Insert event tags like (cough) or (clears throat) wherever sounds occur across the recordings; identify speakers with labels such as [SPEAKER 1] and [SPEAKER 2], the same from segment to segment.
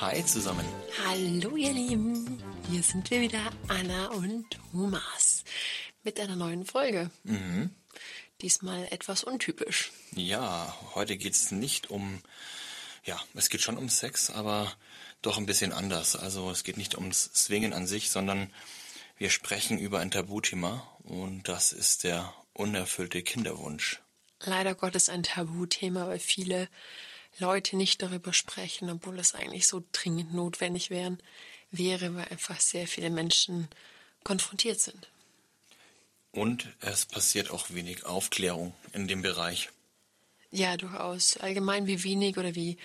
[SPEAKER 1] Hi zusammen.
[SPEAKER 2] Hallo ihr Lieben, hier sind wir wieder, Anna und Thomas, mit einer neuen Folge.
[SPEAKER 1] Mhm.
[SPEAKER 2] Diesmal etwas untypisch.
[SPEAKER 1] Ja, heute geht's nicht um, ja, es geht schon um Sex, aber doch ein bisschen anders. Also es geht nicht ums Swingen an sich, sondern wir sprechen über ein Tabuthema und das ist der unerfüllte Kinderwunsch.
[SPEAKER 2] Leider Gottes ein Tabuthema, weil viele Leute nicht darüber sprechen, obwohl es eigentlich so dringend notwendig wären, wäre, weil einfach sehr viele Menschen konfrontiert sind.
[SPEAKER 1] Und es passiert auch wenig Aufklärung in dem Bereich.
[SPEAKER 2] Ja, durchaus. Allgemein, wie wenig oder wie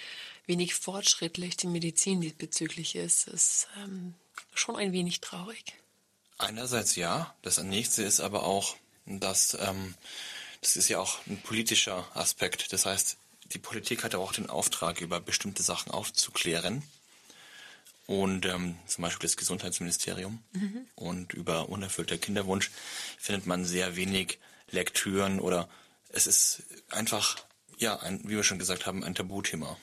[SPEAKER 2] wenig fortschrittlich die Medizin diesbezüglich ist, ist ähm, schon ein wenig traurig.
[SPEAKER 1] Einerseits ja, das nächste ist aber auch, dass ähm, das ist ja auch ein politischer Aspekt. Das heißt, die Politik hat auch den Auftrag, über bestimmte Sachen aufzuklären. Und ähm, zum Beispiel das Gesundheitsministerium.
[SPEAKER 2] Mhm.
[SPEAKER 1] Und über unerfüllter Kinderwunsch findet man sehr wenig Lektüren oder es ist einfach, ja, ein, wie wir schon gesagt haben, ein Tabuthema.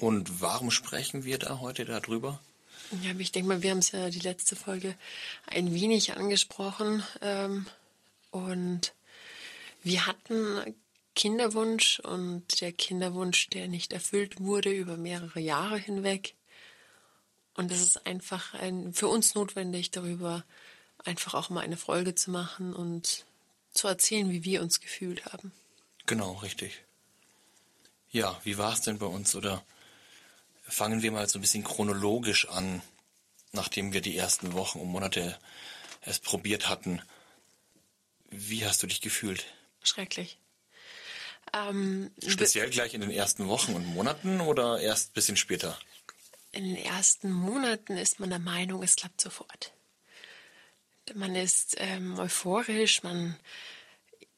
[SPEAKER 1] Und warum sprechen wir da heute darüber?
[SPEAKER 2] Ja, aber ich denke mal, wir haben es ja die letzte Folge ein wenig angesprochen. Ähm, und wir hatten Kinderwunsch und der Kinderwunsch, der nicht erfüllt wurde über mehrere Jahre hinweg. Und es ist einfach ein, für uns notwendig, darüber einfach auch mal eine Folge zu machen und zu erzählen, wie wir uns gefühlt haben.
[SPEAKER 1] Genau, richtig. Ja, wie war es denn bei uns? Oder fangen wir mal so ein bisschen chronologisch an, nachdem wir die ersten Wochen und Monate es probiert hatten. Wie hast du dich gefühlt?
[SPEAKER 2] Schrecklich. Ähm,
[SPEAKER 1] Speziell gleich in den ersten Wochen und Monaten oder erst ein bisschen später?
[SPEAKER 2] in den ersten Monaten ist man der Meinung, es klappt sofort. Man ist ähm, euphorisch, man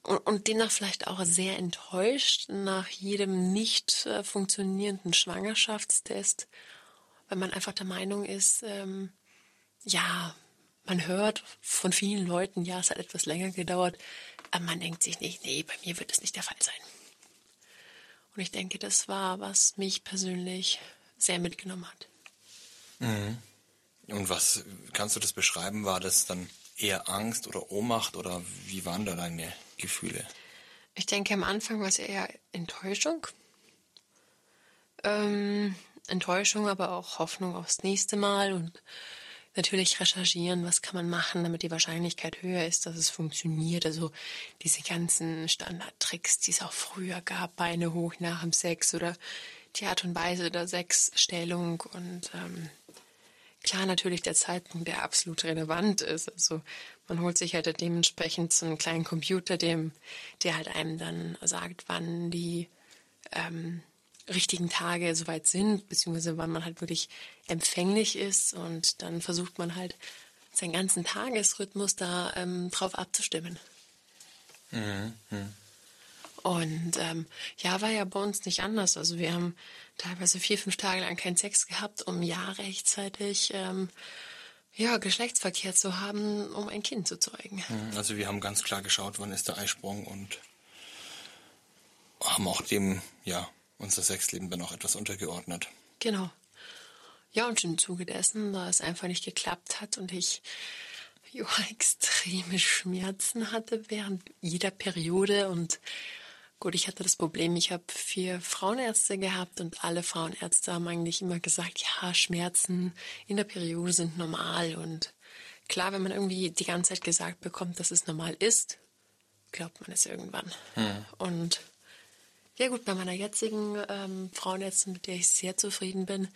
[SPEAKER 2] und, und demnach vielleicht auch sehr enttäuscht nach jedem nicht äh, funktionierenden Schwangerschaftstest, weil man einfach der Meinung ist, ähm, ja, man hört von vielen Leuten, ja, es hat etwas länger gedauert, aber man denkt sich nicht, nee, bei mir wird es nicht der Fall sein. Und ich denke, das war, was mich persönlich sehr mitgenommen hat.
[SPEAKER 1] Mhm. Und was kannst du das beschreiben? War das dann eher Angst oder Ohnmacht oder wie waren da deine Gefühle?
[SPEAKER 2] Ich denke, am Anfang war es eher Enttäuschung. Ähm, Enttäuschung, aber auch Hoffnung aufs nächste Mal und natürlich recherchieren, was kann man machen, damit die Wahrscheinlichkeit höher ist, dass es funktioniert. Also diese ganzen Standardtricks, die es auch früher gab, Beine hoch nach dem Sex oder die Art und Weise der Sexstellung und ähm, klar natürlich der Zeitpunkt, der absolut relevant ist. Also man holt sich halt dementsprechend so einen kleinen Computer, dem, der halt einem dann sagt, wann die ähm, richtigen Tage soweit sind, beziehungsweise wann man halt wirklich empfänglich ist und dann versucht man halt seinen ganzen Tagesrhythmus da ähm, drauf abzustimmen.
[SPEAKER 1] Mhm. Mhm.
[SPEAKER 2] Und ähm, ja, war ja bei uns nicht anders. Also wir haben teilweise vier, fünf Tage lang keinen Sex gehabt, um ja rechtzeitig ähm, ja, Geschlechtsverkehr zu haben, um ein Kind zu zeugen.
[SPEAKER 1] Also wir haben ganz klar geschaut, wann ist der Eisprung und haben auch dem, ja, unser Sexleben dann auch etwas untergeordnet.
[SPEAKER 2] Genau. Ja, und im Zuge dessen, da es einfach nicht geklappt hat und ich jo, (laughs) extreme Schmerzen hatte während jeder Periode und Gut, ich hatte das Problem, ich habe vier Frauenärzte gehabt und alle Frauenärzte haben eigentlich immer gesagt, ja, Schmerzen in der Periode sind normal. Und klar, wenn man irgendwie die ganze Zeit gesagt bekommt, dass es normal ist, glaubt man es irgendwann.
[SPEAKER 1] Hm.
[SPEAKER 2] Und ja gut, bei meiner jetzigen ähm, Frauenärztin, mit der ich sehr zufrieden bin,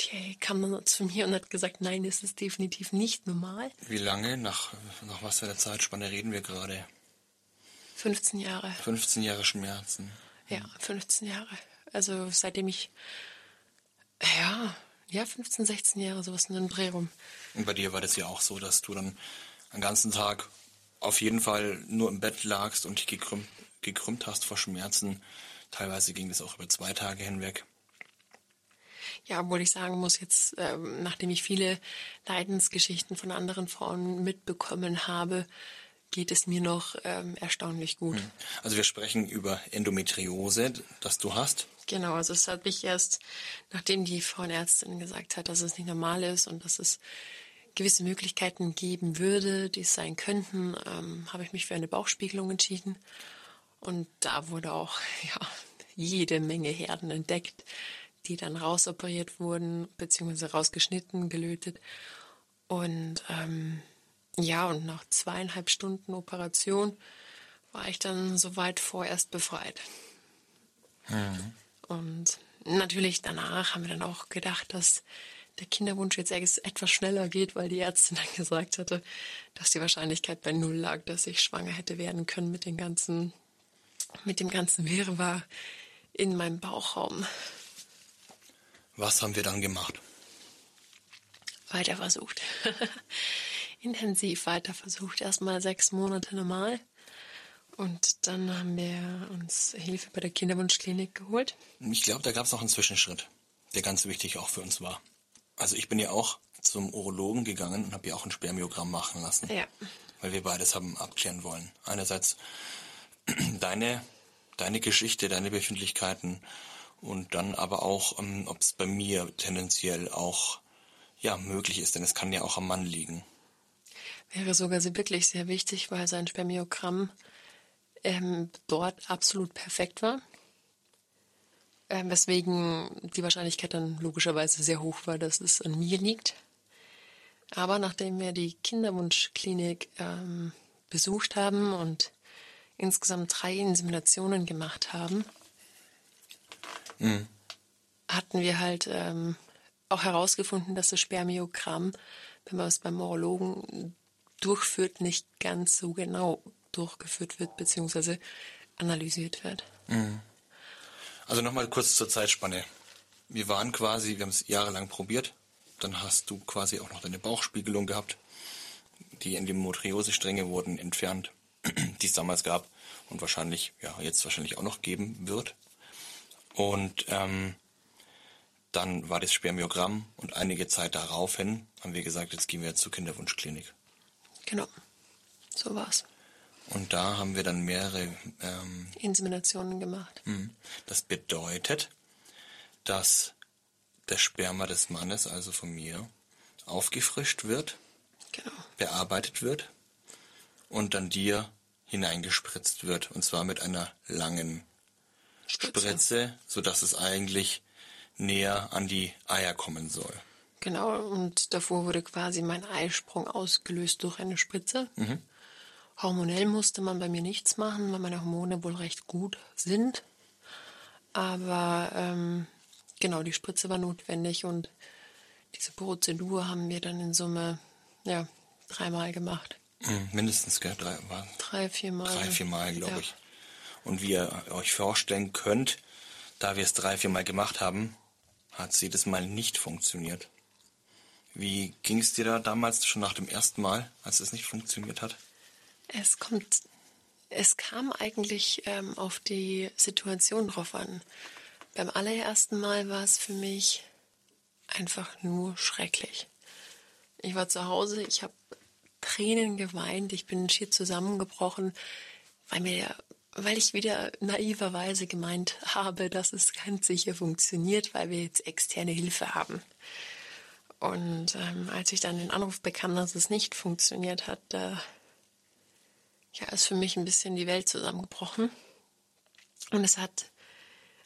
[SPEAKER 2] die kam dann zu mir und hat gesagt, nein, das ist definitiv nicht normal.
[SPEAKER 1] Wie lange, nach, nach was für einer Zeitspanne reden wir gerade?
[SPEAKER 2] 15 Jahre.
[SPEAKER 1] 15 Jahre Schmerzen.
[SPEAKER 2] Ja, 15 Jahre. Also seitdem ich, ja, ja, 15, 16 Jahre, sowas in den Dreh rum.
[SPEAKER 1] Und bei dir war das ja auch so, dass du dann den ganzen Tag auf jeden Fall nur im Bett lagst und dich gekrümmt, gekrümmt hast vor Schmerzen. Teilweise ging das auch über zwei Tage hinweg.
[SPEAKER 2] Ja, obwohl ich sagen muss, jetzt, ähm, nachdem ich viele Leidensgeschichten von anderen Frauen mitbekommen habe, geht es mir noch ähm, erstaunlich gut. Hm.
[SPEAKER 1] Also wir sprechen über Endometriose, das du hast.
[SPEAKER 2] Genau, also es hat mich erst, nachdem die Frauenärztin gesagt hat, dass es nicht normal ist und dass es gewisse Möglichkeiten geben würde, die es sein könnten, ähm, habe ich mich für eine Bauchspiegelung entschieden. Und da wurde auch (laughs) ja, jede Menge Herden entdeckt, die dann rausoperiert wurden, beziehungsweise rausgeschnitten, gelötet. Und ähm, ja, und nach zweieinhalb Stunden Operation war ich dann soweit vorerst befreit. Mhm. Und natürlich danach haben wir dann auch gedacht, dass der Kinderwunsch jetzt etwas schneller geht, weil die Ärztin dann (laughs) gesagt hatte, dass die Wahrscheinlichkeit bei Null lag, dass ich schwanger hätte werden können mit den ganzen, mit dem ganzen Wirrwarr in meinem Bauchraum.
[SPEAKER 1] Was haben wir dann gemacht?
[SPEAKER 2] Weiter versucht. (laughs) Intensiv weiter versucht. Erstmal sechs Monate normal. Und dann haben wir uns Hilfe bei der Kinderwunschklinik geholt.
[SPEAKER 1] Ich glaube, da gab es noch einen Zwischenschritt, der ganz wichtig auch für uns war. Also ich bin ja auch zum Urologen gegangen und habe ja auch ein Spermiogramm machen lassen.
[SPEAKER 2] Ja.
[SPEAKER 1] Weil wir beides haben abklären wollen. Einerseits deine, deine Geschichte, deine Befindlichkeiten und dann aber auch, ähm, ob es bei mir tendenziell auch ja, möglich ist, denn es kann ja auch am Mann liegen.
[SPEAKER 2] Wäre sogar wirklich sehr wichtig, weil sein Spermiogramm ähm, dort absolut perfekt war. Ähm, weswegen die Wahrscheinlichkeit dann logischerweise sehr hoch war, dass es an mir liegt. Aber nachdem wir die Kinderwunschklinik ähm, besucht haben und insgesamt drei Inseminationen gemacht haben, mhm. hatten wir halt ähm, auch herausgefunden, dass das Spermiogramm, wenn man es beim Urologen durchführt, nicht ganz so genau durchgeführt wird bzw. analysiert wird. Mhm.
[SPEAKER 1] Also nochmal kurz zur Zeitspanne. Wir waren quasi, wir haben es jahrelang probiert. Dann hast du quasi auch noch deine Bauchspiegelung gehabt. Die Endometriose-Stränge wurden entfernt, (clears throat) die es damals gab und wahrscheinlich, ja, jetzt wahrscheinlich auch noch geben wird. Und ähm, dann war das Spermiogramm und einige Zeit darauf hin haben wir gesagt, jetzt gehen wir zur Kinderwunschklinik.
[SPEAKER 2] Genau, so war's.
[SPEAKER 1] Und da haben wir dann mehrere
[SPEAKER 2] ähm, Inseminationen gemacht.
[SPEAKER 1] Hm. Das bedeutet, dass der Sperma des Mannes, also von mir, aufgefrischt wird,
[SPEAKER 2] genau.
[SPEAKER 1] bearbeitet wird und dann dir hineingespritzt wird. Und zwar mit einer langen Spritze, Spritze sodass es eigentlich näher an die Eier kommen soll.
[SPEAKER 2] Genau, und davor wurde quasi mein Eisprung ausgelöst durch eine Spritze. Mhm. Hormonell musste man bei mir nichts machen, weil meine Hormone wohl recht gut sind. Aber ähm, genau, die Spritze war notwendig und diese Prozedur haben wir dann in Summe ja, dreimal gemacht.
[SPEAKER 1] Hm, mindestens, gell? Drei, war
[SPEAKER 2] drei viermal.
[SPEAKER 1] Drei, viermal, glaube ja. ich. Und wie ihr euch vorstellen könnt, da wir es drei, viermal gemacht haben, hat es jedes Mal nicht funktioniert. Wie ging es dir da damals schon nach dem ersten Mal, als es nicht funktioniert hat?
[SPEAKER 2] Es kommt, es kam eigentlich ähm, auf die Situation drauf an. Beim allerersten Mal war es für mich einfach nur schrecklich. Ich war zu Hause, ich habe Tränen geweint, ich bin schier zusammengebrochen, weil mir weil ich wieder naiverweise gemeint habe, dass es ganz sicher funktioniert, weil wir jetzt externe Hilfe haben. Und ähm, als ich dann den Anruf bekam, dass es nicht funktioniert hat, da ja, ist für mich ein bisschen die Welt zusammengebrochen. Und es hat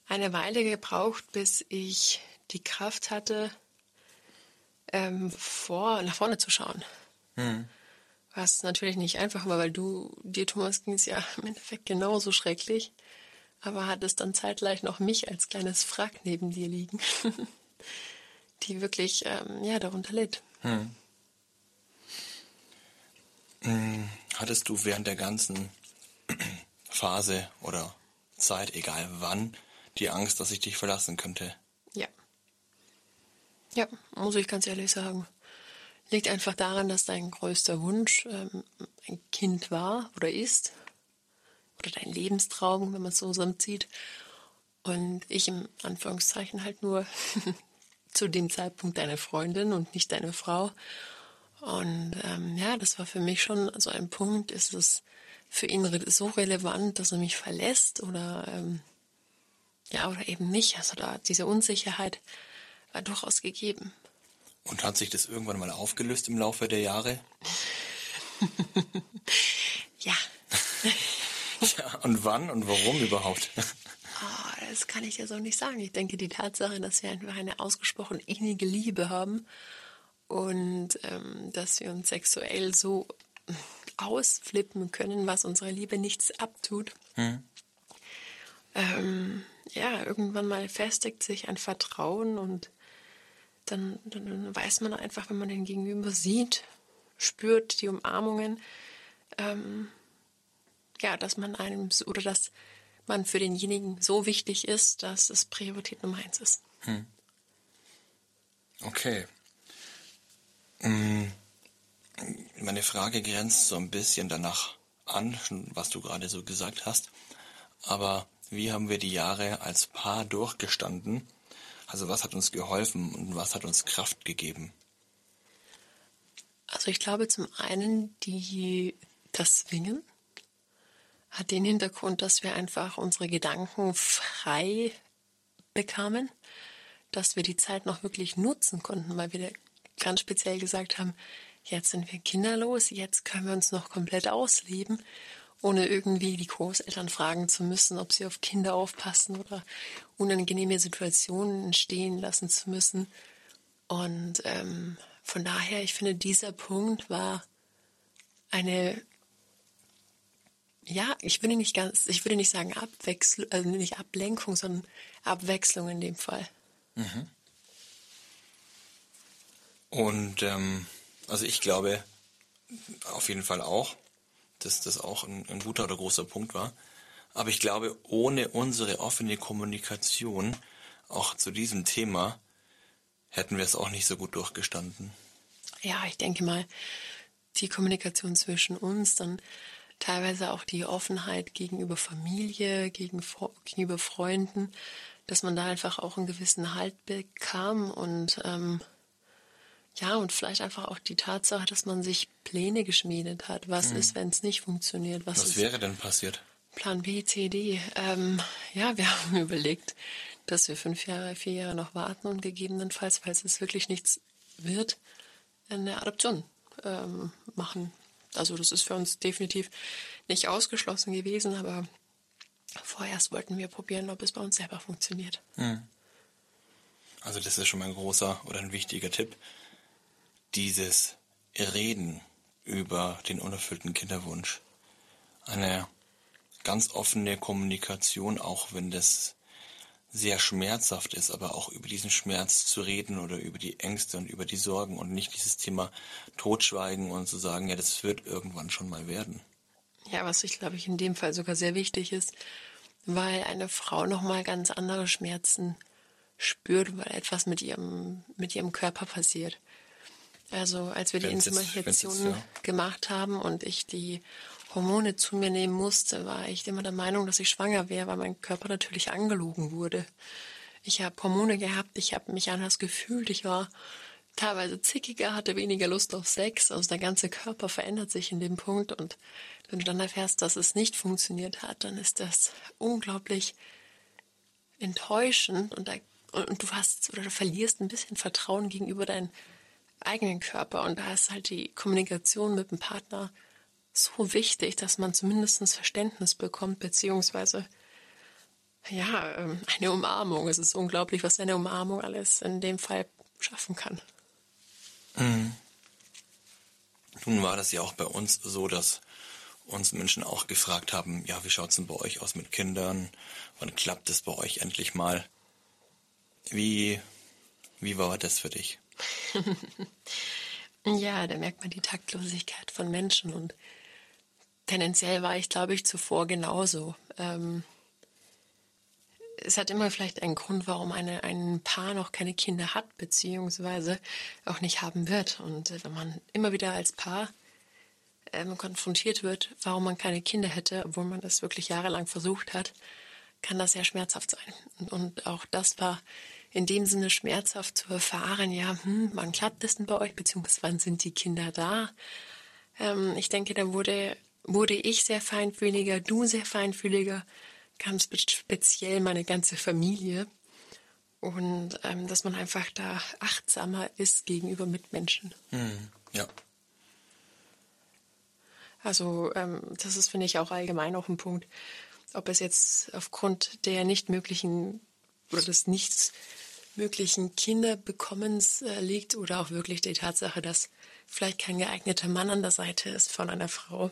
[SPEAKER 2] eine Weile gebraucht, bis ich die Kraft hatte, ähm, vor, nach vorne zu schauen. Mhm. Was natürlich nicht einfach war, weil du, dir Thomas ging es ja im Endeffekt genauso schrecklich. Aber hattest dann zeitgleich noch mich als kleines Frack neben dir liegen, (laughs) die wirklich, ähm, ja, darunter litt. Hm.
[SPEAKER 1] hm. Hattest du während der ganzen (clears throat) Phase oder Zeit, egal wann, die Angst, dass ich dich verlassen könnte?
[SPEAKER 2] Ja. Ja, muss ich ganz ehrlich sagen. Liegt einfach daran, dass dein größter Wunsch ähm, ein Kind war oder ist. Oder dein Lebenstraum, wenn man es so zusammenzieht. Und ich im Anführungszeichen halt nur (laughs) zu dem Zeitpunkt deine Freundin und nicht deine Frau. Und ähm, ja, das war für mich schon so ein Punkt, ist es für ihn so relevant, dass er mich verlässt oder ähm, ja, oder eben nicht. Also da diese Unsicherheit war durchaus gegeben.
[SPEAKER 1] Und hat sich das irgendwann mal aufgelöst im Laufe der Jahre? (laughs)
[SPEAKER 2] ja. (laughs)
[SPEAKER 1] ja, und wann und warum überhaupt?
[SPEAKER 2] Oh, das kann ich dir so nicht sagen. Ich denke, die Tatsache, dass wir einfach eine ausgesprochen innige Liebe haben und ähm, dass wir uns sexuell so ausflippen können, was unserer Liebe nichts abtut. Hm. Ähm, ja, irgendwann mal festigt sich ein Vertrauen und dann, dann, weiß man einfach, wenn man den Gegenüber sieht, spürt die Umarmungen, ähm, ja, dass man einem oder dass man für denjenigen so wichtig ist, dass es Priorität Nummer eins ist. Hm.
[SPEAKER 1] Okay. Hm. Meine Frage grenzt so ein bisschen danach an, was du gerade so gesagt hast. Aber wie haben wir die Jahre als Paar durchgestanden? Also was hat uns geholfen und was hat uns Kraft gegeben?
[SPEAKER 2] Also ich glaube zum einen die das Swingen hat den Hintergrund, dass wir einfach unsere Gedanken frei bekamen, dass wir die Zeit noch wirklich nutzen konnten, weil wir ganz speziell gesagt haben, jetzt sind wir kinderlos, jetzt können wir uns noch komplett ausleben, ohne irgendwie die Großeltern fragen zu müssen, ob sie auf Kinder aufpassen oder unangenehme Situationen entstehen lassen zu müssen. Und ähm, von daher, ich finde, dieser Punkt war eine, ja, ich würde nicht ganz, ich würde nicht sagen Abwechslung, also nicht Ablenkung, sondern Abwechslung in dem Fall. Mhm.
[SPEAKER 1] Und ähm, also ich glaube auf jeden Fall auch, dass das auch ein, ein guter oder großer Punkt war. Aber ich glaube, ohne unsere offene Kommunikation auch zu diesem Thema hätten wir es auch nicht so gut durchgestanden.
[SPEAKER 2] Ja, ich denke mal, die Kommunikation zwischen uns, dann teilweise auch die Offenheit gegenüber Familie, gegenüber Freunden, dass man da einfach auch einen gewissen Halt bekam und ähm, ja, und vielleicht einfach auch die Tatsache, dass man sich Pläne geschmiedet hat. Was hm. ist, wenn es nicht funktioniert?
[SPEAKER 1] Was, Was wäre denn passiert?
[SPEAKER 2] Plan B, C, D. Ähm, ja, wir (laughs) haben überlegt, dass wir fünf Jahre, vier Jahre noch warten und gegebenenfalls, falls es wirklich nichts wird, eine Adoption ähm, machen. Also das ist für uns definitiv nicht ausgeschlossen gewesen, aber vorerst wollten wir probieren, ob es bei uns selber funktioniert. Hm.
[SPEAKER 1] Also das ist schon mal ein großer oder ein wichtiger Tipp dieses Reden über den unerfüllten Kinderwunsch. Eine ganz offene Kommunikation, auch wenn das sehr schmerzhaft ist, aber auch über diesen Schmerz zu reden oder über die Ängste und über die Sorgen und nicht dieses Thema totschweigen und zu sagen, ja, das wird irgendwann schon mal werden.
[SPEAKER 2] Ja, was ich glaube ich in dem Fall sogar sehr wichtig ist, weil eine Frau nochmal ganz andere Schmerzen spürt, weil etwas mit ihrem, mit ihrem Körper passiert. Also als wir die Insemination ja. gemacht haben und ich die Hormone zu mir nehmen musste, war ich immer der Meinung, dass ich schwanger wäre, weil mein Körper natürlich angelogen wurde. Ich habe Hormone gehabt, ich habe mich anders gefühlt, ich war teilweise zickiger, hatte weniger Lust auf Sex, also der ganze Körper verändert sich in dem Punkt und wenn du dann erfährst, dass es nicht funktioniert hat, dann ist das unglaublich enttäuschend und, da, und du hast oder du verlierst ein bisschen Vertrauen gegenüber deinen eigenen Körper. Und da ist halt die Kommunikation mit dem Partner so wichtig, dass man zumindest Verständnis bekommt, beziehungsweise ja, ähm, eine Umarmung. Es ist unglaublich, was eine Umarmung alles in dem Fall schaffen kann.
[SPEAKER 1] Mhm. Nun war das ja auch bei uns so, dass uns Menschen auch gefragt haben, ja, wie schaut es denn bei euch aus mit Kindern? Wann klappt es bei euch endlich mal? Wie, wie war das für dich? (laughs)
[SPEAKER 2] ja, da merkt man die Taktlosigkeit von Menschen und tendenziell war ich, glaube ich, zuvor genauso. Ähm, es hat immer vielleicht einen Grund, warum eine, ein Paar noch keine Kinder hat, beziehungsweise auch nicht haben wird. Und äh, wenn man immer wieder als Paar ähm, konfrontiert wird, warum man keine Kinder hätte, obwohl man das wirklich jahrelang versucht hat, kann das sehr schmerzhaft sein. Und, und auch das war in dem Sinne schmerzhaft zu erfahren, ja, hm, wann klappt das denn bei euch, beziehungsweise wann sind die Kinder da? Ähm, ich denke, da wurde, wurde ich sehr feinfühliger, du sehr feinfühliger, ganz speziell meine ganze Familie. Und ähm, dass man einfach da achtsamer ist gegenüber Mitmenschen.
[SPEAKER 1] Hm, ja.
[SPEAKER 2] Also ähm, das ist, finde ich, auch allgemein auch ein Punkt, ob es jetzt aufgrund der nicht möglichen oder des nichts möglichen Kinderbekommens äh, liegt oder auch wirklich die Tatsache, dass vielleicht kein geeigneter Mann an der Seite ist von einer Frau.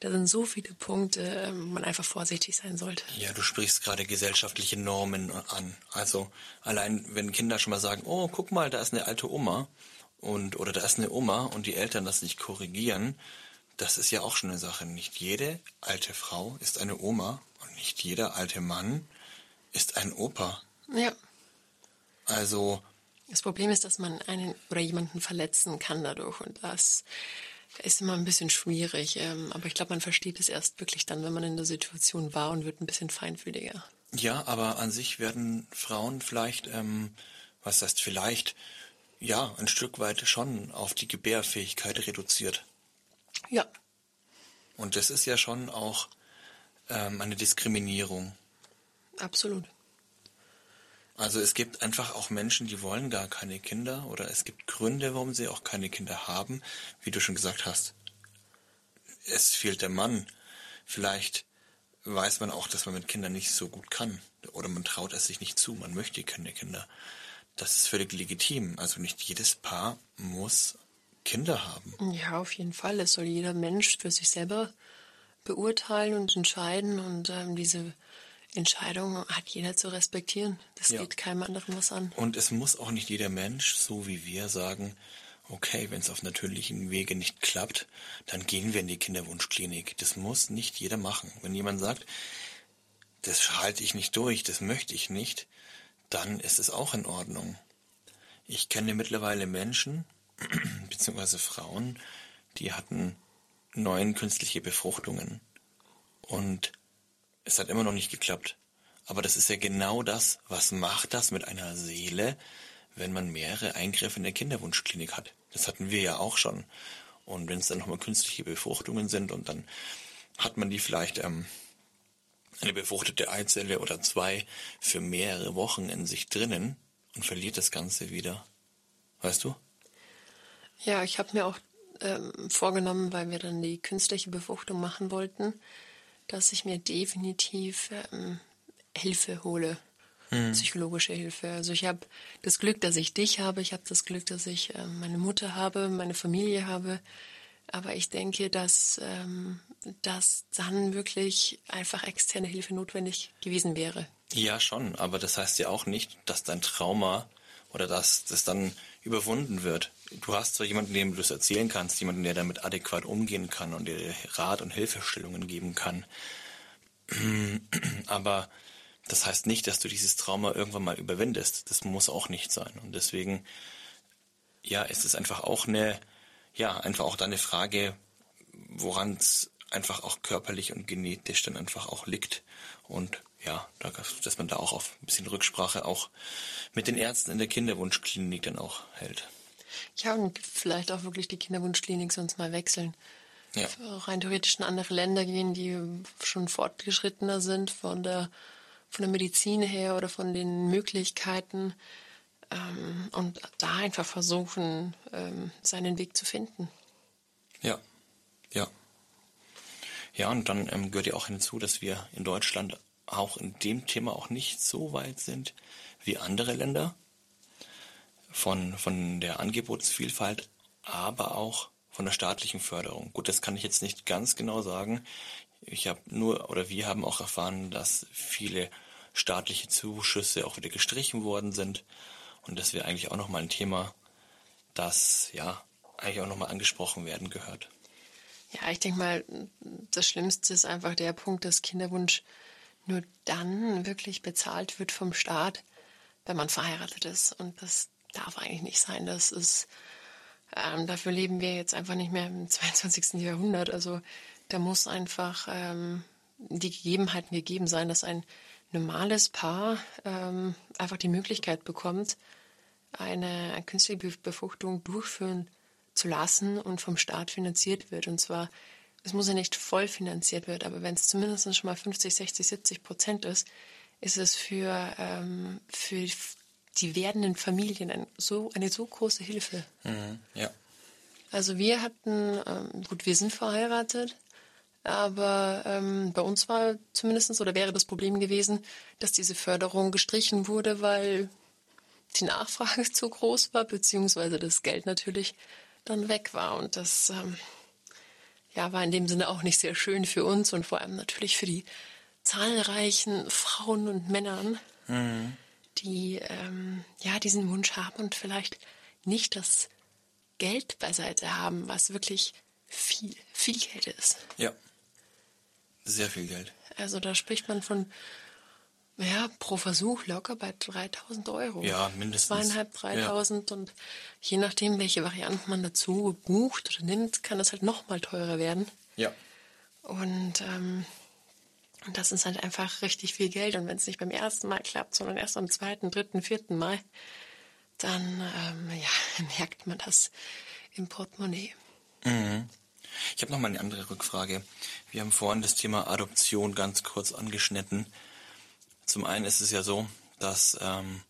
[SPEAKER 2] Da sind so viele Punkte, äh, wo man einfach vorsichtig sein sollte.
[SPEAKER 1] Ja, du sprichst gerade gesellschaftliche Normen an. Also allein, wenn Kinder schon mal sagen, oh, guck mal, da ist eine alte Oma und oder da ist eine Oma und die Eltern das nicht korrigieren, das ist ja auch schon eine Sache. Nicht jede alte Frau ist eine Oma und nicht jeder alte Mann ist ein Opa.
[SPEAKER 2] Ja.
[SPEAKER 1] Also.
[SPEAKER 2] Das Problem ist, dass man einen oder jemanden verletzen kann dadurch und das ist immer ein bisschen schwierig. Ähm, aber ich glaube, man versteht es erst wirklich dann, wenn man in der Situation war und wird ein bisschen feinfühliger.
[SPEAKER 1] Ja, aber an sich werden Frauen vielleicht, ähm, was heißt vielleicht, ja, ein Stück weit schon auf die Gebärfähigkeit reduziert.
[SPEAKER 2] Ja.
[SPEAKER 1] Und das ist ja schon auch ähm, eine Diskriminierung.
[SPEAKER 2] Absolut.
[SPEAKER 1] Also es gibt einfach auch Menschen, die wollen gar keine Kinder oder es gibt Gründe, warum sie auch keine Kinder haben, wie du schon gesagt hast. Es fehlt der Mann. Vielleicht weiß man auch, dass man mit Kindern nicht so gut kann oder man traut es sich nicht zu, man möchte keine Kinder. Das ist völlig legitim. Also nicht jedes Paar muss Kinder haben.
[SPEAKER 2] Ja, auf jeden Fall. Es soll jeder Mensch für sich selber beurteilen und entscheiden und ähm, diese Entscheidung hat jeder zu respektieren. Das ja. geht keinem anderen was an.
[SPEAKER 1] Und es muss auch nicht jeder Mensch, so wie wir, sagen, okay, wenn es auf natürlichen Wege nicht klappt, dann gehen wir in die Kinderwunschklinik. Das muss nicht jeder machen. Wenn jemand sagt, das halte ich nicht durch, das möchte ich nicht, dann ist es auch in Ordnung. Ich kenne mittlerweile Menschen, (clears throat) beziehungsweise Frauen, die hatten neun künstliche Befruchtungen. Und es hat immer noch nicht geklappt. Aber das ist ja genau das, was macht das mit einer Seele, wenn man mehrere Eingriffe in der Kinderwunschklinik hat. Das hatten wir ja auch schon. Und wenn es dann nochmal künstliche Befruchtungen sind und dann hat man die vielleicht ähm, eine befruchtete Eizelle oder zwei für mehrere Wochen in sich drinnen und verliert das Ganze wieder. Weißt du?
[SPEAKER 2] Ja, ich habe mir auch ähm, vorgenommen, weil wir dann die künstliche Befruchtung machen wollten, dass ich mir definitiv ähm, Hilfe hole, hm. psychologische Hilfe. Also ich habe das Glück, dass ich dich habe, ich habe das Glück, dass ich äh, meine Mutter habe, meine Familie habe. Aber ich denke, dass, ähm, dass dann wirklich einfach externe Hilfe notwendig gewesen wäre.
[SPEAKER 1] Ja, schon, aber das heißt ja auch nicht, dass dein Trauma oder dass das dann überwunden wird. Du hast zwar jemanden, dem du das erzählen kannst, jemanden, der damit adäquat umgehen kann und dir Rat und Hilfestellungen geben kann. (clears throat) Aber das heißt nicht, dass du dieses Trauma irgendwann mal überwindest. Das muss auch nicht sein. Und deswegen, ja, ist es einfach auch eine, ja, einfach auch deine Frage, woran es einfach auch körperlich und genetisch dann einfach auch liegt. Und ja, dass man da auch auf ein bisschen Rücksprache auch mit den Ärzten in der Kinderwunschklinik dann auch hält.
[SPEAKER 2] Ja, und vielleicht auch wirklich die Kinderwunschklinik sonst mal wechseln.
[SPEAKER 1] Ja.
[SPEAKER 2] Rein theoretisch in andere Länder gehen, die schon fortgeschrittener sind von der, von der Medizin her oder von den Möglichkeiten ähm, und da einfach versuchen, ähm, seinen Weg zu finden.
[SPEAKER 1] Ja, ja. Ja, und dann ähm, gehört ja auch hinzu, dass wir in Deutschland auch in dem Thema auch nicht so weit sind wie andere Länder von, von der Angebotsvielfalt, aber auch von der staatlichen Förderung. Gut, das kann ich jetzt nicht ganz genau sagen. Ich habe nur oder wir haben auch erfahren, dass viele staatliche Zuschüsse auch wieder gestrichen worden sind und das wäre eigentlich auch noch mal ein Thema, das ja eigentlich auch noch mal angesprochen werden gehört.
[SPEAKER 2] Ja, ich denke mal, das Schlimmste ist einfach der Punkt, dass Kinderwunsch nur dann wirklich bezahlt wird vom Staat, wenn man verheiratet ist. Und das darf eigentlich nicht sein. Das ist, ähm, dafür leben wir jetzt einfach nicht mehr im (laughs) 22. Jahrhundert. Also da muss einfach ähm, die Gegebenheiten gegeben sein, dass ein normales Paar ähm, einfach die Möglichkeit bekommt, eine künstliche Befruchtung durchführen zu lassen und vom Staat finanziert wird. Und zwar, es muss ja nicht voll finanziert werden, aber wenn es zumindest schon mal 50, 60, 70 Prozent ist, ist es für, ähm, für die werdenden Familien ein, so, eine so große Hilfe.
[SPEAKER 1] Mhm, ja.
[SPEAKER 2] Also wir hatten, ähm, gut, wir sind verheiratet, aber ähm, bei uns war zumindest oder wäre das Problem gewesen, dass diese Förderung gestrichen wurde, weil die Nachfrage (laughs) zu groß war, beziehungsweise das Geld natürlich dann weg war. Und das ähm, ja, war in dem Sinne auch nicht sehr schön für uns und vor allem natürlich für die zahlreichen Frauen und Männern, mhm. Die ähm, ja diesen Wunsch haben und vielleicht nicht das Geld beiseite haben, was wirklich viel, viel Geld ist.
[SPEAKER 1] Ja. Sehr viel Geld.
[SPEAKER 2] Also da spricht man von, ja, pro Versuch locker bei 3000 Euro.
[SPEAKER 1] Ja, mindestens.
[SPEAKER 2] Zweieinhalb, 3000 ja. und je nachdem, welche Variante man dazu bucht oder nimmt, kann das halt nochmal teurer werden.
[SPEAKER 1] Ja.
[SPEAKER 2] Und, ähm, und das ist halt einfach richtig viel Geld. Und wenn es nicht beim ersten Mal klappt, sondern erst am zweiten, dritten, vierten Mal, dann ähm, ja, (laughs) merkt man das im Portemonnaie.
[SPEAKER 1] Mhm. Ich habe noch mal eine andere Rückfrage. Wir haben vorhin das Thema Adoption ganz kurz angeschnitten. Zum einen ist es ja so, dass ähm,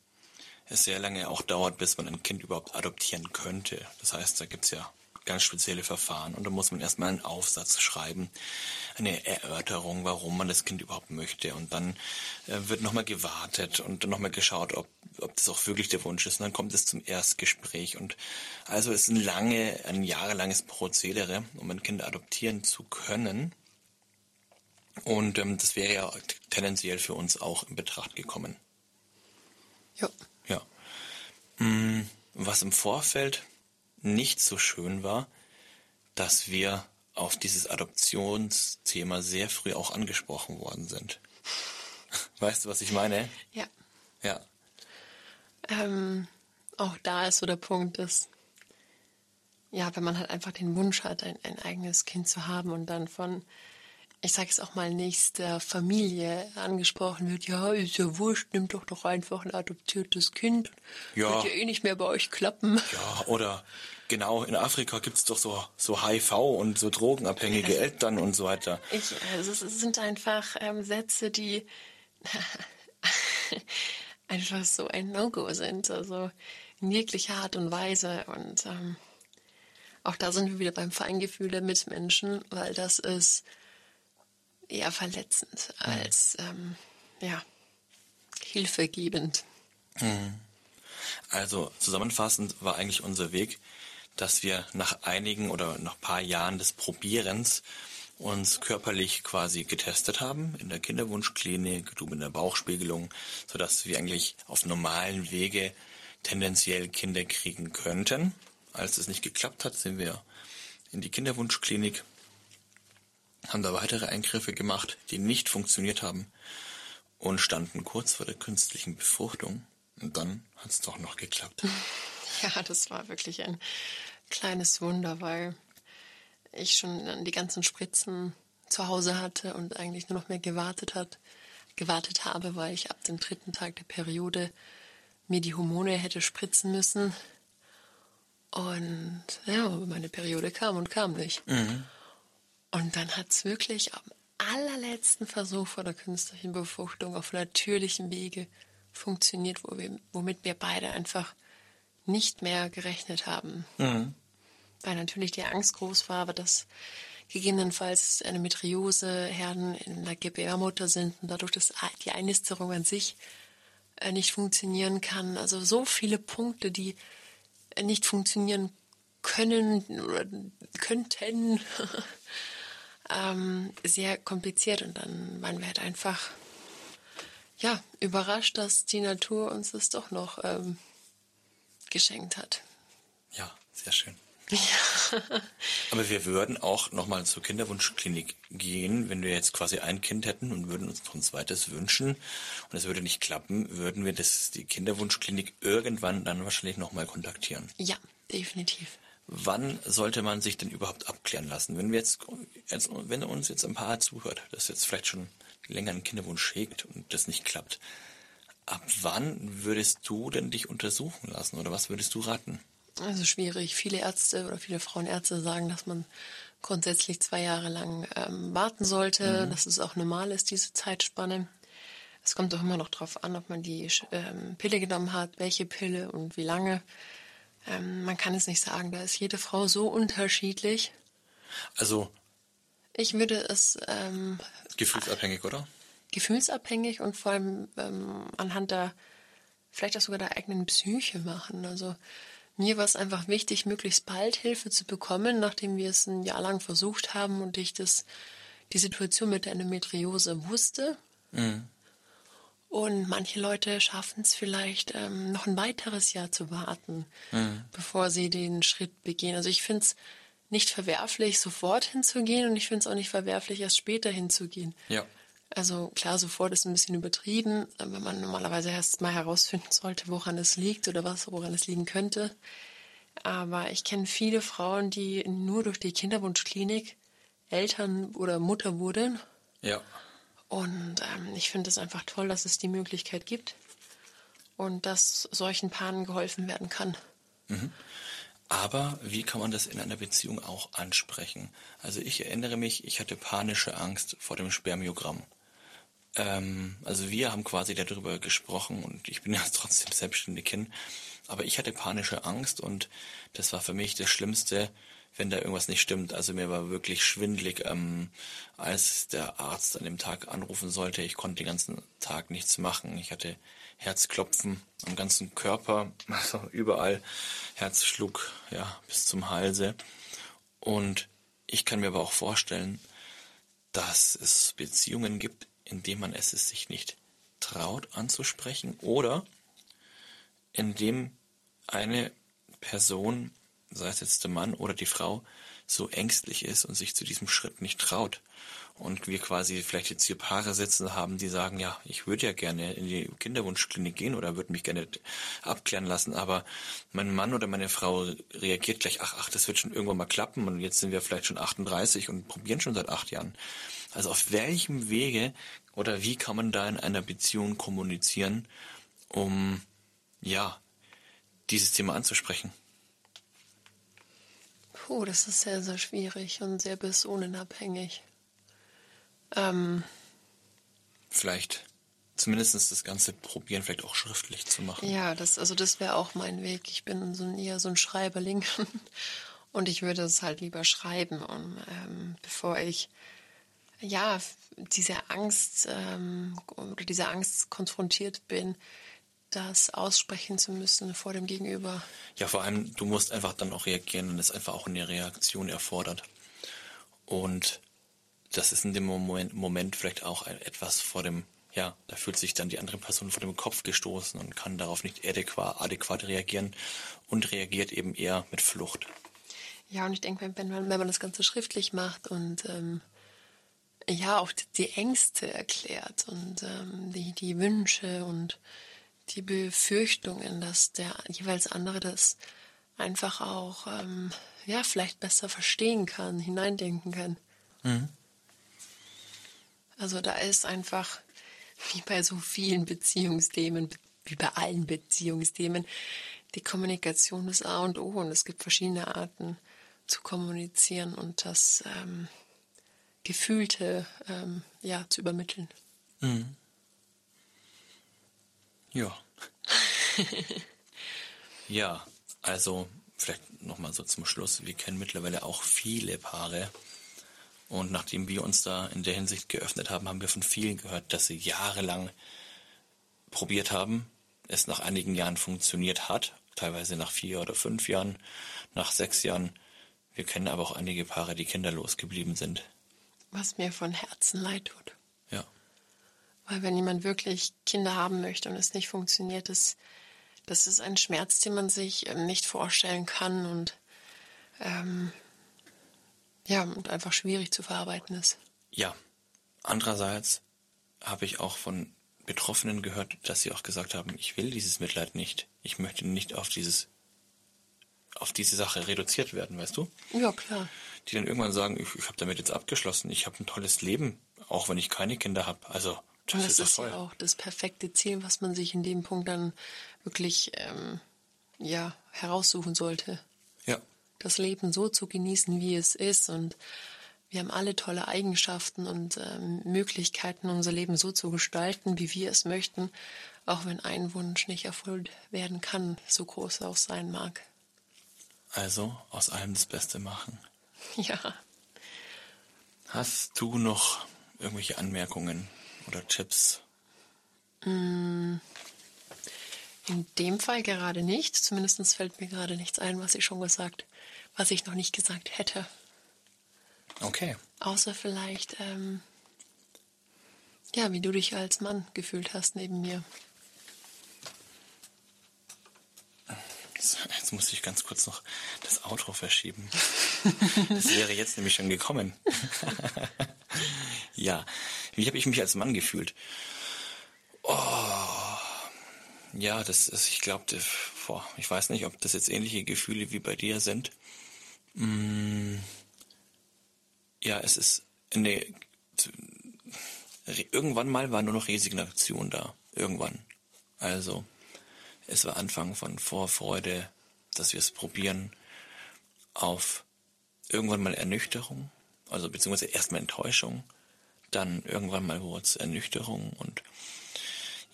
[SPEAKER 1] es sehr lange auch dauert, bis man ein Kind überhaupt adoptieren könnte. Das heißt, da gibt es ja ganz spezielle Verfahren und da muss man erstmal einen Aufsatz schreiben, eine Erörterung, warum man das Kind überhaupt möchte und dann äh, wird nochmal gewartet und nochmal geschaut, ob, ob das auch wirklich der Wunsch ist und dann kommt es zum Erstgespräch und also ist ein lange, ein jahrelanges Prozedere, um ein Kind adoptieren zu können und ähm, das wäre ja tendenziell für uns auch in Betracht gekommen.
[SPEAKER 2] Ja.
[SPEAKER 1] Ja. Mm, was im Vorfeld nicht so schön war, dass wir auf dieses Adoptionsthema sehr früh auch angesprochen worden sind. (laughs) Weißt du, was ich meine?
[SPEAKER 2] Ja.
[SPEAKER 1] Ja.
[SPEAKER 2] Ähm, auch da ist so der Punkt, dass ja, wenn man halt einfach den Wunsch hat, ein, ein eigenes Kind zu haben und dann von ich sage es auch mal, nächster Familie angesprochen wird, ja, ist ja wurscht, nimm doch doch einfach ein adoptiertes Kind. Ja. Wird ja eh nicht mehr bei euch klappen.
[SPEAKER 1] Ja, oder genau, in Afrika gibt es doch so, so HIV und so drogenabhängige (laughs) Eltern und so weiter.
[SPEAKER 2] Ich, also es sind einfach ähm, Sätze, die (laughs) einfach so ein No-Go sind, also in jeglicher Art und Weise. Und ähm, auch da sind wir wieder beim Feingefühl der Mitmenschen, weil das ist eher verletzend als ähm, ja, hilfegebend.
[SPEAKER 1] Mhm. Also zusammenfassend war eigentlich unser Weg, dass wir nach einigen oder nach ein paar Jahren des Probierens uns körperlich quasi getestet haben in der Kinderwunschklinik, du mit der Bauchspiegelung, sodass wir eigentlich auf normalen Wege tendenziell Kinder kriegen könnten. Als es nicht geklappt hat, sind wir in die Kinderwunschklinik haben da weitere Eingriffe gemacht, die nicht funktioniert haben und standen kurz vor der künstlichen Befruchtung. Und dann hat es doch noch geklappt. (laughs)
[SPEAKER 2] Ja, das war wirklich ein kleines Wunder, weil ich schon die ganzen Spritzen zu Hause hatte und eigentlich nur noch mehr gewartet hat, gewartet habe, weil ich ab dem dritten Tag der Periode mir die Hormone hätte spritzen müssen. Und ja, meine Periode kam und kam nicht. Mhm. Und dann hat es wirklich am allerletzten Versuch vor der künstlichen Befruchtung auf natürlichem Wege funktioniert, wo wir, womit wir beide einfach nicht mehr gerechnet haben. Mhm. Weil natürlich die Angst groß war, aber dass gegebenenfalls Endometriose Herden in der Gebärmutter sind und dadurch dass die Einnisterung an sich äh, nicht funktionieren kann. Also so viele Punkte, die äh, nicht funktionieren können oder könnten. (laughs) ähm, sehr kompliziert und dann waren wir halt einfach ja überrascht, dass die Natur uns das doch noch ähm, geschenkt hat.
[SPEAKER 1] Ja, sehr schön. (laughs) Ja. Aber wir würden auch nochmal zur Kinderwunschklinik gehen, wenn wir jetzt quasi ein Kind hätten und würden uns noch ein zweites wünschen und es würde nicht klappen, würden wir das, die Kinderwunschklinik irgendwann dann wahrscheinlich nochmal kontaktieren.
[SPEAKER 2] Ja, definitiv.
[SPEAKER 1] Wann sollte man sich denn überhaupt abklären lassen? Wenn wir jetzt, wenn uns jetzt ein Paar zuhört, das jetzt vielleicht schon länger einen Kinderwunsch hegt und das nicht klappt, ab wann würdest du denn dich untersuchen lassen oder was würdest du raten?
[SPEAKER 2] Also schwierig. Viele Ärzte oder viele Frauenärzte sagen, dass man grundsätzlich zwei Jahre lang ähm, warten sollte, mhm. dass es auch normal ist, diese Zeitspanne. Es kommt auch immer noch darauf an, ob man die ähm, Pille genommen hat, welche Pille und wie lange. Ähm, man kann es nicht sagen, da ist jede Frau so unterschiedlich.
[SPEAKER 1] Also.
[SPEAKER 2] Ich würde es. Ähm,
[SPEAKER 1] gefühlsabhängig, oder?
[SPEAKER 2] Gefühlsabhängig und vor allem ähm, anhand der, vielleicht auch sogar der eigenen Psyche machen. Also mir war es einfach wichtig, möglichst bald Hilfe zu bekommen, nachdem wir es ein Jahr lang versucht haben und ich das, die Situation mit der Endometriose wusste. Mhm. Und manche Leute schaffen es vielleicht, ähm, noch ein weiteres Jahr zu warten, mhm. bevor sie den Schritt begehen. Also ich finde es nicht verwerflich, sofort hinzugehen und ich finde es auch nicht verwerflich, erst später hinzugehen.
[SPEAKER 1] Ja.
[SPEAKER 2] Also klar, sofort ist ein bisschen übertrieben, wenn man normalerweise erst mal herausfinden sollte, woran es liegt oder was, woran es liegen könnte. Aber ich kenne viele Frauen, die nur durch die Kinderwunschklinik Eltern oder Mutter wurden.
[SPEAKER 1] Ja.
[SPEAKER 2] Und ähm, ich finde es einfach toll, dass es die Möglichkeit gibt und dass solchen Paaren geholfen werden kann.
[SPEAKER 1] Mhm. Aber wie kann man das in einer Beziehung auch ansprechen? Also ich erinnere mich, ich hatte panische Angst vor dem Spermiogramm. Ähm, also wir haben quasi darüber gesprochen und ich bin (laughs) ja trotzdem selbstständig hin. Aber ich hatte panische Angst und das war für mich das Schlimmste, wenn da irgendwas nicht stimmt. Also mir war wirklich schwindlig, ähm, als der Arzt an dem Tag anrufen sollte. Ich konnte den ganzen Tag nichts machen. Ich hatte Herzklopfen am ganzen Körper, (laughs) also überall. Herz schlug ja bis zum Halse. Und ich kann mir aber auch vorstellen, dass es Beziehungen gibt, indem man es sich nicht traut anzusprechen oder indem eine Person, sei es jetzt der Mann oder die Frau, so ängstlich ist und sich zu diesem Schritt nicht traut. Und wir quasi vielleicht jetzt hier Paare sitzen haben, die sagen, ja, ich würde ja gerne in die Kinderwunschklinik gehen oder würde mich gerne abklären lassen, aber mein Mann oder meine Frau reagiert gleich, ach, ach, das wird schon irgendwann mal klappen und jetzt sind wir vielleicht schon 38 und probieren schon seit acht Jahren. Also auf welchem Wege oder wie kann man da in einer Beziehung kommunizieren, um ja dieses Thema anzusprechen?
[SPEAKER 2] Puh, das ist sehr, sehr schwierig und sehr personenabhängig. Ähm,
[SPEAKER 1] vielleicht zumindest das Ganze probieren, vielleicht auch schriftlich zu machen.
[SPEAKER 2] Ja, das, also das wäre auch mein Weg. Ich bin so ein, eher so ein Schreiberling (laughs) und ich würde es halt lieber schreiben, um, ähm, bevor ich ja, diese Angst ähm, oder diese Angst konfrontiert bin, das aussprechen zu müssen vor dem Gegenüber.
[SPEAKER 1] Ja, vor allem, du musst einfach dann auch reagieren und es einfach auch eine Reaktion erfordert. Und das ist in dem Moment, Moment vielleicht auch etwas vor dem, ja, da fühlt sich dann die andere Person vor dem Kopf gestoßen und kann darauf nicht adäquat, adäquat reagieren und reagiert eben eher mit Flucht.
[SPEAKER 2] Ja, und ich denke, wenn man, wenn man das Ganze schriftlich macht und ähm, ja auch die Ängste erklärt und ähm, die, die Wünsche und die Befürchtungen, dass der jeweils andere das einfach auch ähm, ja vielleicht besser verstehen kann, hineindenken kann. Mhm. Also da ist einfach wie bei so vielen Beziehungsthemen, wie bei allen Beziehungsthemen, die Kommunikation ist A und O und es gibt verschiedene Arten zu kommunizieren und das ähm, Gefühlte ähm, ja, zu übermitteln. Mhm.
[SPEAKER 1] Ja. (laughs) ja, also vielleicht nochmal so zum Schluss. Wir kennen mittlerweile auch viele Paare. Und nachdem wir uns da in der Hinsicht geöffnet haben, haben wir von vielen gehört, dass sie jahrelang probiert haben, es nach einigen Jahren funktioniert hat, teilweise nach vier oder fünf Jahren, nach sechs Jahren. Wir kennen aber auch einige Paare, die kinderlos geblieben sind
[SPEAKER 2] was mir von Herzen leid tut. Weil wenn jemand wirklich Kinder haben möchte und es nicht funktioniert, das, das ist ein Schmerz, den man sich ähm, nicht vorstellen kann und ähm, ja, und einfach schwierig zu verarbeiten ist.
[SPEAKER 1] Ja. Andererseits habe ich auch von Betroffenen gehört, dass sie auch gesagt haben, ich will dieses Mitleid nicht. Ich möchte nicht auf dieses auf diese Sache reduziert werden, weißt du?
[SPEAKER 2] Ja, klar.
[SPEAKER 1] Die dann irgendwann sagen, ich, ich habe damit jetzt abgeschlossen, ich habe ein tolles Leben auch wenn ich keine Kinder habe. Also das,
[SPEAKER 2] Und das
[SPEAKER 1] ist,
[SPEAKER 2] ist, ja auch das perfekte Ziel, was man sich in dem Punkt dann wirklich ähm, ja, heraussuchen sollte.
[SPEAKER 1] Ja,
[SPEAKER 2] Das Leben so zu genießen, wie es ist. Und wir haben alle tolle Eigenschaften und ähm, Möglichkeiten, unser Leben so zu gestalten, wie wir es möchten, auch wenn ein Wunsch nicht erfüllt werden kann, so groß er auch sein mag.
[SPEAKER 1] also aus allem das Beste machen. (laughs)
[SPEAKER 2] Ja.
[SPEAKER 1] Hast du noch irgendwelche Anmerkungen oder Tipps?
[SPEAKER 2] In dem Fall gerade nicht. Zumindest fällt mir gerade nichts ein, was ich schon gesagt, was ich noch nicht gesagt hätte.
[SPEAKER 1] Okay.
[SPEAKER 2] Außer vielleicht, ähm, ja, wie du dich als Mann gefühlt hast neben mir.
[SPEAKER 1] Jetzt muss ich ganz kurz noch das Outro verschieben. (laughs) Das wäre jetzt nämlich schon gekommen. (laughs) ja, wie habe ich mich als Mann gefühlt? Oh, ja, das ist, ich glaube, ich weiß nicht, ob das jetzt ähnliche Gefühle wie bei dir sind. Mm, ja, es ist eine, irgendwann mal war nur noch Resignation da. Irgendwann. Also, es war Anfang von Vorfreude, dass wir es probieren, auf irgendwann mal Ernüchterung, also beziehungsweise erstmal Enttäuschung, dann irgendwann mal es Ernüchterung und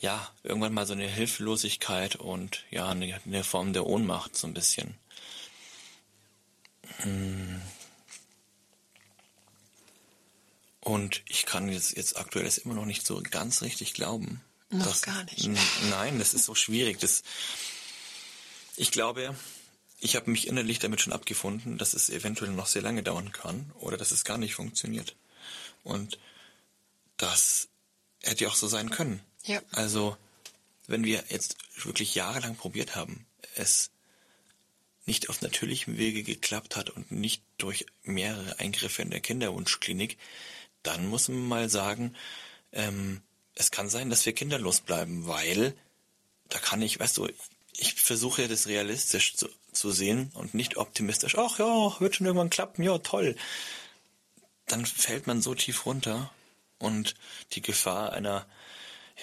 [SPEAKER 1] ja, irgendwann mal so eine Hilflosigkeit und ja, eine, eine Form der Ohnmacht so ein bisschen. Hm. Und ich kann jetzt, jetzt aktuell es immer noch nicht so ganz richtig glauben.
[SPEAKER 2] Noch
[SPEAKER 1] dass-
[SPEAKER 2] gar nicht.
[SPEAKER 1] Nein, das ist so schwierig. Das, ich glaube, ich habe mich innerlich damit schon abgefunden, dass es eventuell noch sehr lange dauern kann oder dass es gar nicht funktioniert. Und das hätte ja auch so sein können.
[SPEAKER 2] Ja.
[SPEAKER 1] Also, wenn wir jetzt wirklich jahrelang probiert haben, es nicht auf natürlichem Wege geklappt hat und nicht durch mehrere Eingriffe in der Kinderwunschklinik, dann muss man mal sagen, ähm, es kann sein, dass wir kinderlos bleiben, weil da kann ich, weißt du, ich versuche ja das realistisch zu, zu sehen und nicht optimistisch. Ach ja, wird schon irgendwann klappen, ja toll. Dann fällt man so tief runter und die Gefahr einer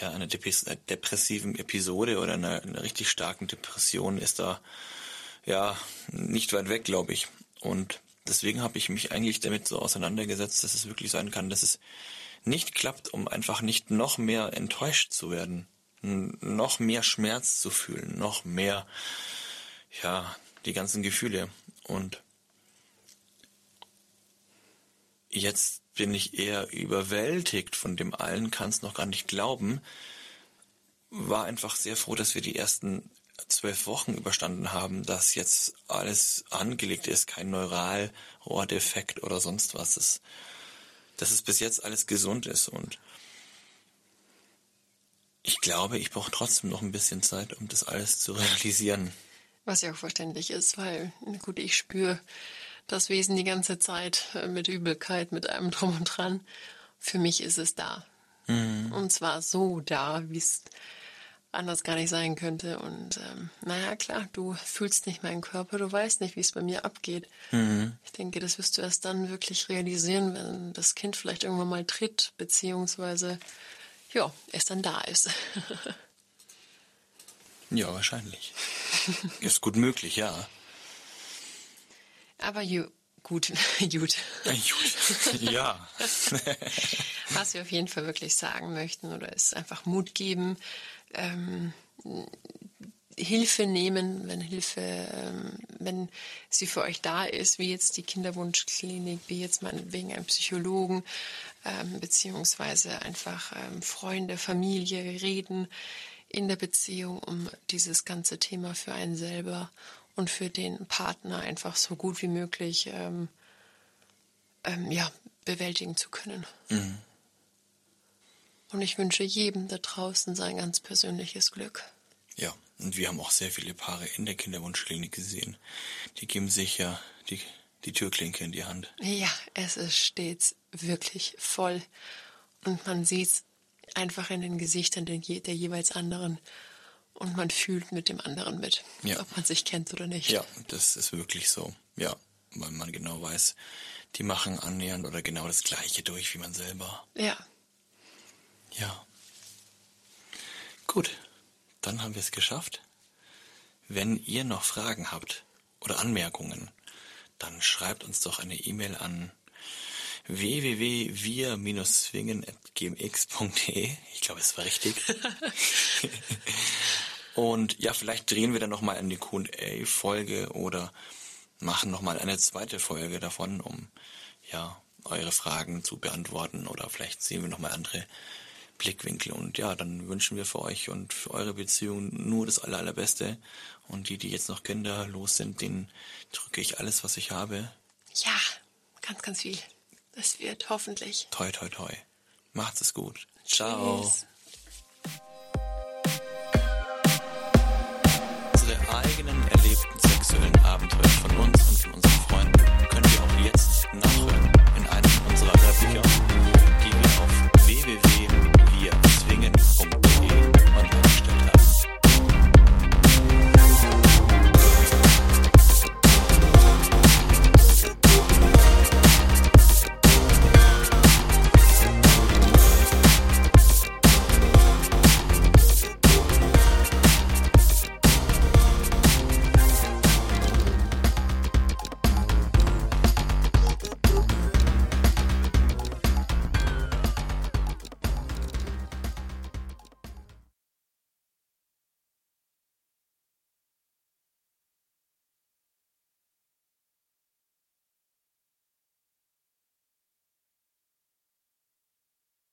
[SPEAKER 1] ja, einer äh, depressiven Episode oder einer, einer richtig starken Depression ist da ja nicht weit weg, glaube ich. Und deswegen habe ich mich eigentlich damit so auseinandergesetzt, dass es wirklich sein kann, dass es nicht klappt, um einfach nicht noch mehr enttäuscht zu werden, noch mehr Schmerz zu fühlen, noch mehr, ja, die ganzen Gefühle. Und jetzt bin ich eher überwältigt von dem allen, kann es noch gar nicht glauben. War einfach sehr froh, dass wir die ersten zwölf Wochen überstanden haben, dass jetzt alles angelegt ist, kein Neuralrohrdefekt oder sonst was. Dass, dass es bis jetzt alles gesund ist und ich glaube, ich brauche trotzdem noch ein bisschen Zeit, um das alles zu realisieren.
[SPEAKER 2] Was ja auch verständlich ist, weil, gut, ich spüre das Wesen die ganze Zeit äh, mit Übelkeit, mit allem drum und dran. Für mich ist es da. Und zwar so da, wie es anders gar nicht sein könnte. Und ähm, naja, klar, du fühlst nicht meinen Körper, du weißt nicht, wie es bei mir abgeht. Ich denke, das wirst du erst dann wirklich realisieren, wenn das Kind vielleicht irgendwann mal tritt, beziehungsweise ja, es dann da ist. (laughs)
[SPEAKER 1] Ja, wahrscheinlich. Ist gut möglich, ja.
[SPEAKER 2] Aber ju gut, (laughs) gut.
[SPEAKER 1] Äh, Gut. Ja. (laughs)
[SPEAKER 2] Was wir auf jeden Fall wirklich sagen möchten oder ist einfach Mut geben, ähm, Hilfe nehmen, wenn Hilfe, ähm, wenn sie für euch da ist, wie jetzt die Kinderwunschklinik, wie jetzt meinetwegen ein Psychologen, ähm, beziehungsweise einfach ähm, Freunde, Familie reden in der Beziehung um dieses ganze Thema für einen selber und für den Partner einfach so gut wie möglich ähm, ähm, ja, bewältigen zu können. Und ich wünsche jedem da draußen sein ganz persönliches Glück.
[SPEAKER 1] Ja, und wir haben auch sehr viele Paare in der Kinderwunschklinik gesehen. Die geben sich ja die, die Türklinke in die Hand.
[SPEAKER 2] Ja, es ist stets wirklich voll. Und man sieht es einfach in den Gesichtern der, der jeweils anderen. Und man fühlt mit dem anderen mit,
[SPEAKER 1] Ja.
[SPEAKER 2] ob man sich kennt oder nicht.
[SPEAKER 1] Ja, das ist wirklich so. Ja, weil man genau weiß, die machen annähernd oder genau das Gleiche durch wie man selber.
[SPEAKER 2] Ja.
[SPEAKER 1] Ja. Gut, dann haben wir es geschafft. Wenn ihr noch Fragen habt oder Anmerkungen, dann schreibt uns doch eine E-Mail an www.wir-swingen.gmx.de. Ich glaube, es war richtig. (laughs) (laughs) Und ja, vielleicht drehen wir dann nochmal eine Q&A-Folge oder machen nochmal eine zweite Folge davon, um ja eure Fragen zu beantworten oder vielleicht sehen wir nochmal andere Blickwinkel. Und ja, dann wünschen wir für euch und für eure Beziehung nur das Aller, Allerbeste. Und die, die jetzt noch kinderlos sind, denen drücke ich alles, was ich habe.
[SPEAKER 2] Ja, ganz, ganz viel. Das wird hoffentlich.
[SPEAKER 1] Toi, toi, toi. Macht's es gut. Ciao.
[SPEAKER 2] Tschüss.